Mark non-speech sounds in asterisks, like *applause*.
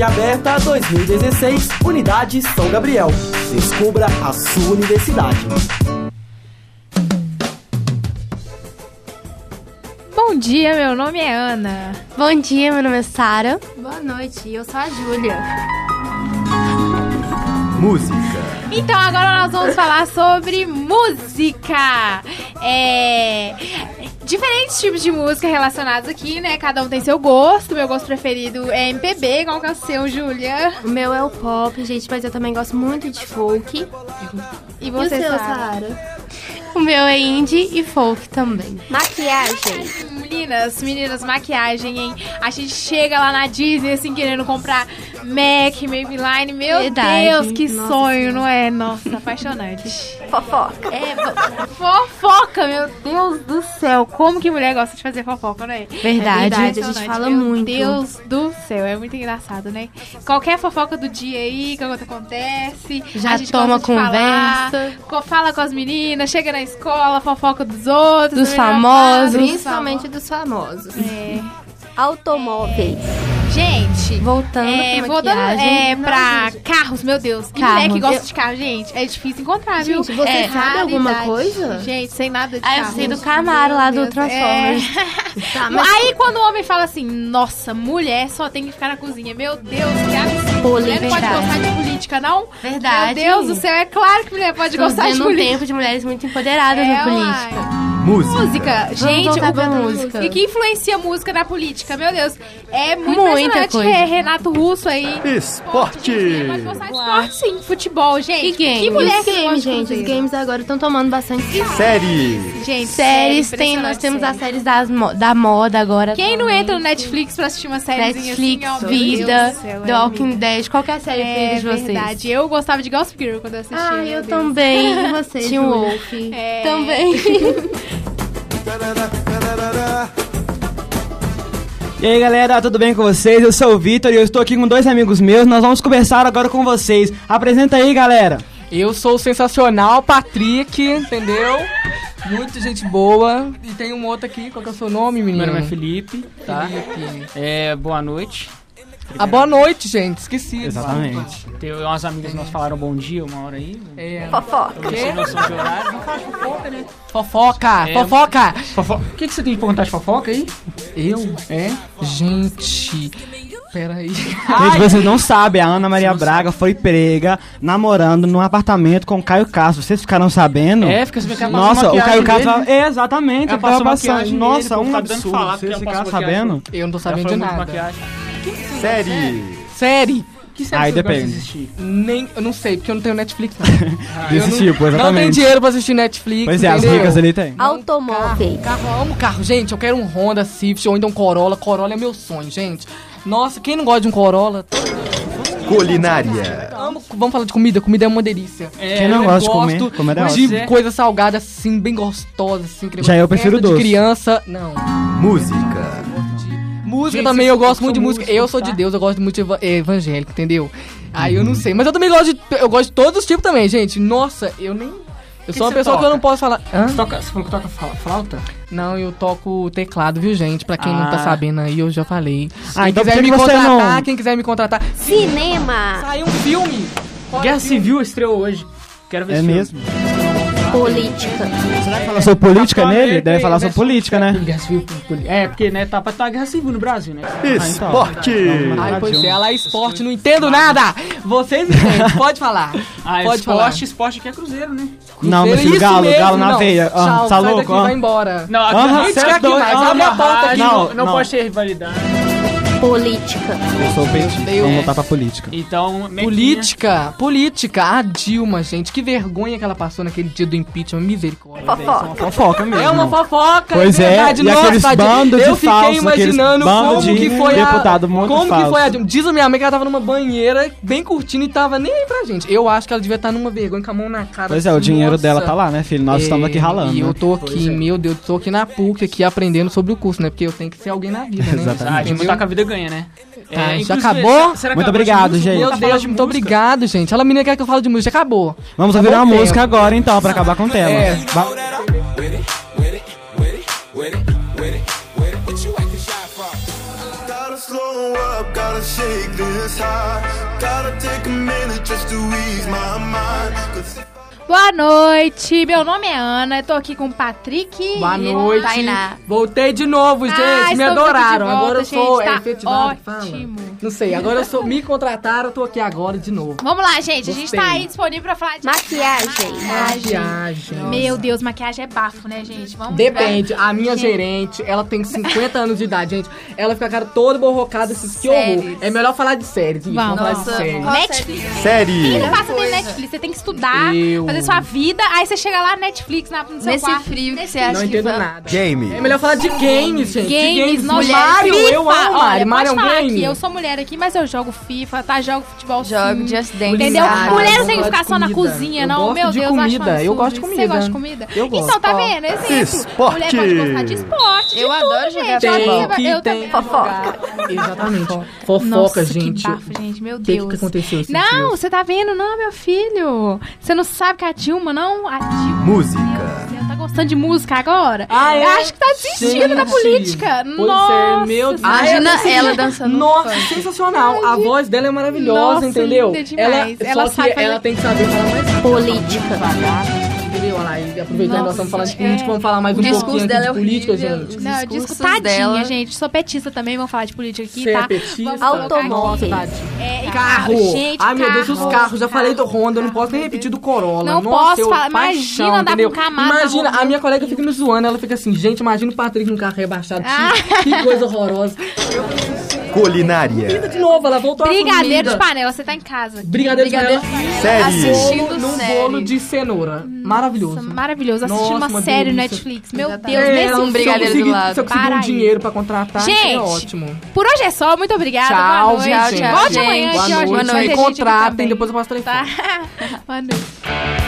FUC Aberta 2016, Unidade São Gabriel. Descubra a sua universidade. Bom dia, meu nome é Ana. Bom dia, meu nome é Sara. Boa noite, eu sou a Júlia. Música. Então agora nós vamos falar sobre música. É... Diferentes tipos de música relacionados aqui, né? Cada um tem seu gosto. Meu gosto preferido é MPB. Qual que é o seu, Júlia? O meu é o pop, gente, mas eu também gosto muito de folk. E E você, o seu, Sara? O meu é indie e folk também. Maquiagem. Meninas, meninas, maquiagem, hein? A gente chega lá na Disney, assim, querendo comprar MAC, Maybelline. Meu Verdade. Deus, que Nossa sonho, Senhora. não é? Nossa, apaixonante. *laughs* Fofoca. É, fo- fofoca, meu Deus do céu. Como que mulher gosta de fazer fofoca, não é? Verdade. verdade. a gente fala meu muito. Deus do céu, é muito engraçado, né? Qualquer fofoca do dia aí, que acontece. Já a gente toma gosta de falar, conversa. co- fala com as meninas, chega na escola, fofoca dos outros. Dos famosos. Principalmente dos famosos. É. Automóveis. Gente, Voltando é, maquiagem. é, pra carros, meu Deus. Carros. que gosta Eu- de carro, gente, é difícil encontrar, viu? Gente, você é, sabe alguma raridade. coisa? Gente, sem nada de Ah, eu carro. sei do gente. Camaro lá Meu do Deus, Transformers. é. *laughs* Tá, mas Aí quando o homem fala assim, nossa, mulher só tem que ficar na cozinha. Meu Deus, que absurdo. Mulher não pode gostar de política, não? Verdade. Meu Deus do céu, é claro que mulher pode Estamos gostar de vivendo um política. tempo de mulheres muito empoderadas É, na política. uai. Música. Música, gente, o- pra música. E que influencia a música na política, meu Deus. É muito Muita coisa. É Renato Russo aí. Esporte. Mulher pode gostar de esporte, sim. Futebol, gente. E games? Que mulher os que games, gente, os games agora estão tomando bastante Série. Gente, Séries, tem, nós temos série. as séries das da moda agora. Quem não também. entra no Netflix pra assistir uma Netflix, assim, ó, meu Vida, céu, The é Walking Dead, qualquer série É preferida de vocês. verdade. Eu gostava de Gossip Girl quando eu assistia. Ah, eu Deus. também. E *laughs* você, Júlia? Wolf. É. Também. *laughs* E aí galera, tudo bem com vocês? Eu sou o Vitor e eu estou aqui com dois amigos meus. Nós vamos conversar agora com vocês. Apresenta aí, galera. Eu sou o sensacional Patrick, entendeu? Muita gente boa. E tem um outro aqui, qual que é o seu nome, menino? Meu nome é Felipe, tá? Felipe. É, boa noite. Ah, boa noite, gente. Esqueci. Exatamente. Tem umas amigas nossas falaram bom dia uma hora aí. É. Fofoca. Eu não sei noção de horário. Não faz fofoca, né? Fofoca, É. fofoca. Fofoca. O que, que você tem de perguntar de fofoca aí? Eu? É? Gente. Peraí. Gente, vocês não sabem, a Ana Maria Braga foi prega namorando num apartamento com o Caio Castro. Vocês ficaram sabendo? É, fica sabendo que ela Nossa, o maquiagem Caio Castro. dele. É, exatamente, Ela passou tava maquiagem Nossa, um tá dando absurdo. falar que Vocês ficaram maquiagem. sabendo? Eu não tô sabendo de falou muito nada. maquiagem. Série. Série. Que série Aí depende. assistir? Nem, eu não sei, porque eu não tenho Netflix. Não. Desse *laughs* Eu não- tipo, Não tenho exatamente. dinheiro pra assistir Netflix. Pois é, as entendeu? ricas ali tem. Automóveis. Carro, eu amo carro. Gente, eu quero um Honda Civic ou então um Corolla. Corolla é meu sonho, gente. Nossa, quem não gosta de um Corolla? Culinária. Amo. Vamos falar de comida. Comida é uma delícia. É, Quem não eu gosta de comer? Comer é de ótimo. é. coisa salgada assim, bem gostosa, assim. Já eu prefiro festa de doce. criança. Não. Música. Música Gente, também, eu gosto muito de músicos, música. Eu sou de tá? Deus, eu gosto muito de eva- evangélico, entendeu? Aí Uhum. eu não sei. Mas eu também gosto de. Eu gosto de todos os tipos também, gente. Nossa, eu nem. Eu que sou uma pessoa que eu toca? não posso falar. Hã? Você, toca, você falou que toca fla- flauta? Não, eu toco teclado, viu, gente? Pra quem não tá Ah. sabendo aí, eu já falei. Ah, quem então quiser me contratar, não- quem quiser me contratar. Cinema. Saiu um filme! Qual é Guerra filme? Civil estreou hoje. Quero ver É esse filme. mesmo? Política. Será que fala sobre política nele? Deve falar sobre política, né? Guerra Civil, poli- É, porque, né, tá pra tá guerra civil no Brasil, né? Esporte. Ai, pois é, lá é esporte, não entendo nada! Vocês entendem, pode falar. Ah, Pode falar. esporte, esporte aqui é cruzeiro, né? Não, meu filho, isso galo, mesmo, galo na não. veia. Ah, Tchau, tá sai louco? daqui, ó. vai embora. Não, aqui Aham, a gente cê é quer aqui aqui. Não, não. pode ter rivalidade. Política. Eu sou petista, Deus. vamos voltar pra política. Então, mequinha. Política, política, a Dilma, gente, que vergonha que ela passou naquele dia do impeachment, misericórdia. Fofoca. Fofoca mesmo. É uma fofoca, Pois é é, verdade. e Nossa, aqueles bandos de Eu fiquei falsos, imaginando como de que foi deputado a... muito Como que falso. foi a Dilma. Diz a minha mãe que ela tava numa banheira, bem curtindo, e tava nem aí pra gente. Eu acho que ela devia estar numa vergonha, com a mão na cara. Pois é, o assim, dinheiro nossa. dela tá lá, né, filho? Nós É, estamos aqui ralando. E eu né? tô aqui, meu Deus, tô aqui na PUC, aqui aprendendo sobre o curso, né? Porque eu tenho que ser alguém na vida, né? Exatamente. Ah, a gente tá com a vida ganha, né? Tá, já inclusive, acabou? será que Muito acabou obrigado, gente. Meu Deus, de muito música? obrigado, gente. Ela menina quer que eu fale de música, já acabou. Vamos ouvir Acabou uma o tempo. música agora, então, pra acabar com o tema. É. Ba- Boa noite, meu nome é Ana, eu tô aqui com o Patrick. Boa e- noite. Tainá. Voltei de novo, gente. Ah, me adoraram. volta, agora eu sou gente, tá é, efetivado, que fala? ótimo. Não sei, agora eu sou. Me contrataram, eu tô aqui agora de novo. Vamos lá, gente, a gente Gostei. tá aí disponível pra falar de Maquiagem. Maquiagem. Meu Deus, maquiagem é bafo, né, gente? Vamos Depende, a minha Gente. gerente, ela tem 50 anos de idade, gente. Ela fica a cara toda borrocada, esses que horror. É melhor falar de séries, isso. Vamos. Vamos, falar de qual Netflix. Série. Quem não passa bem Netflix? Você tem que estudar, Eu. fazer sua vida, aí você chega lá, Netflix, na, no seu Nesse quarto. frio que você Não acha que entendo vai- nada. Game. É melhor falar de games, gente. de Games, nossa, Mario, FIFA. eu amo Olha, Mario. Mario é um game. aqui, eu sou mulher aqui, mas eu jogo FIFA, tá? Jogo futebol Jogo sim. Just Dance. Entendeu? Culinária, Mulher não tem que ficar de só na cozinha, Eu não. gosto Meu de Deus, comida, eu gosto de comida. Você gosta de comida? Eu gosto. Então, tá vendo? Exemplo. Esporte. Mulher pode gostar de esporte. de Eu tudo, adoro gente. jogar Eu Tem também- que eu também. Fofoca. Exatamente. Fofoca, gente. que bafo, gente. Meu O que, Deus. que aconteceu Não, você tá vendo? Não, meu filho. Você não sabe que a Dilma, não? A Dilma. Música. Você tá gostando de música agora? Ah, é? Eu acho que tá desistindo da Gente. política. Pois Nossa. é, meu Deus. Imagina ela dançando Nossa, funk. sensacional. A voz dela é maravilhosa, Nossa, entendeu? Ela, Ela só sabe que fazer- ela tem que saber falar mais Política. devagar. Entendeu? E aproveitando nós estamos falando de política, é. vamos falar mais um discurso pouquinho dela é de política, gente. Não, eu discursos disco tadinha, dela. gente. Sou petista também, vamos falar de política aqui, Você tá? é petista? Automóvel. É, Carro! gente, Ai, meu Deus, os carro, carros. Já falei do Honda, eu não posso nem repetir do Corolla. Não Nossa, posso eu, falar. Imagina andar com Camaro na Imagina, a minha colega fica me zoando, ela fica assim, gente, imagina o Patrick num carro rebaixado. Ah. Que, que coisa horrorosa. *laughs* Culinária. De novo, ela voltou a Brigadeiro de panela, você tá em casa. Brigadeiro de Brigadeiro panela. Série. Assistindo num série. bolo de cenoura. Maravilhoso. Nossa, maravilhoso. Assistindo Nossa, uma, uma série no. Netflix. Meu Exatamente. Deus, É, nesse um brigadeiro do lado. Se eu conseguir Para um aí. dinheiro pra contratar, Gente, é ótimo. Por hoje é só, muito obrigada. Tchau, Boa noite. Volte Tchau, amanhã, gente. que hoje Boa vai noite. Me contratem, depois eu passo o telefone. Tá? *laughs* Boa noite.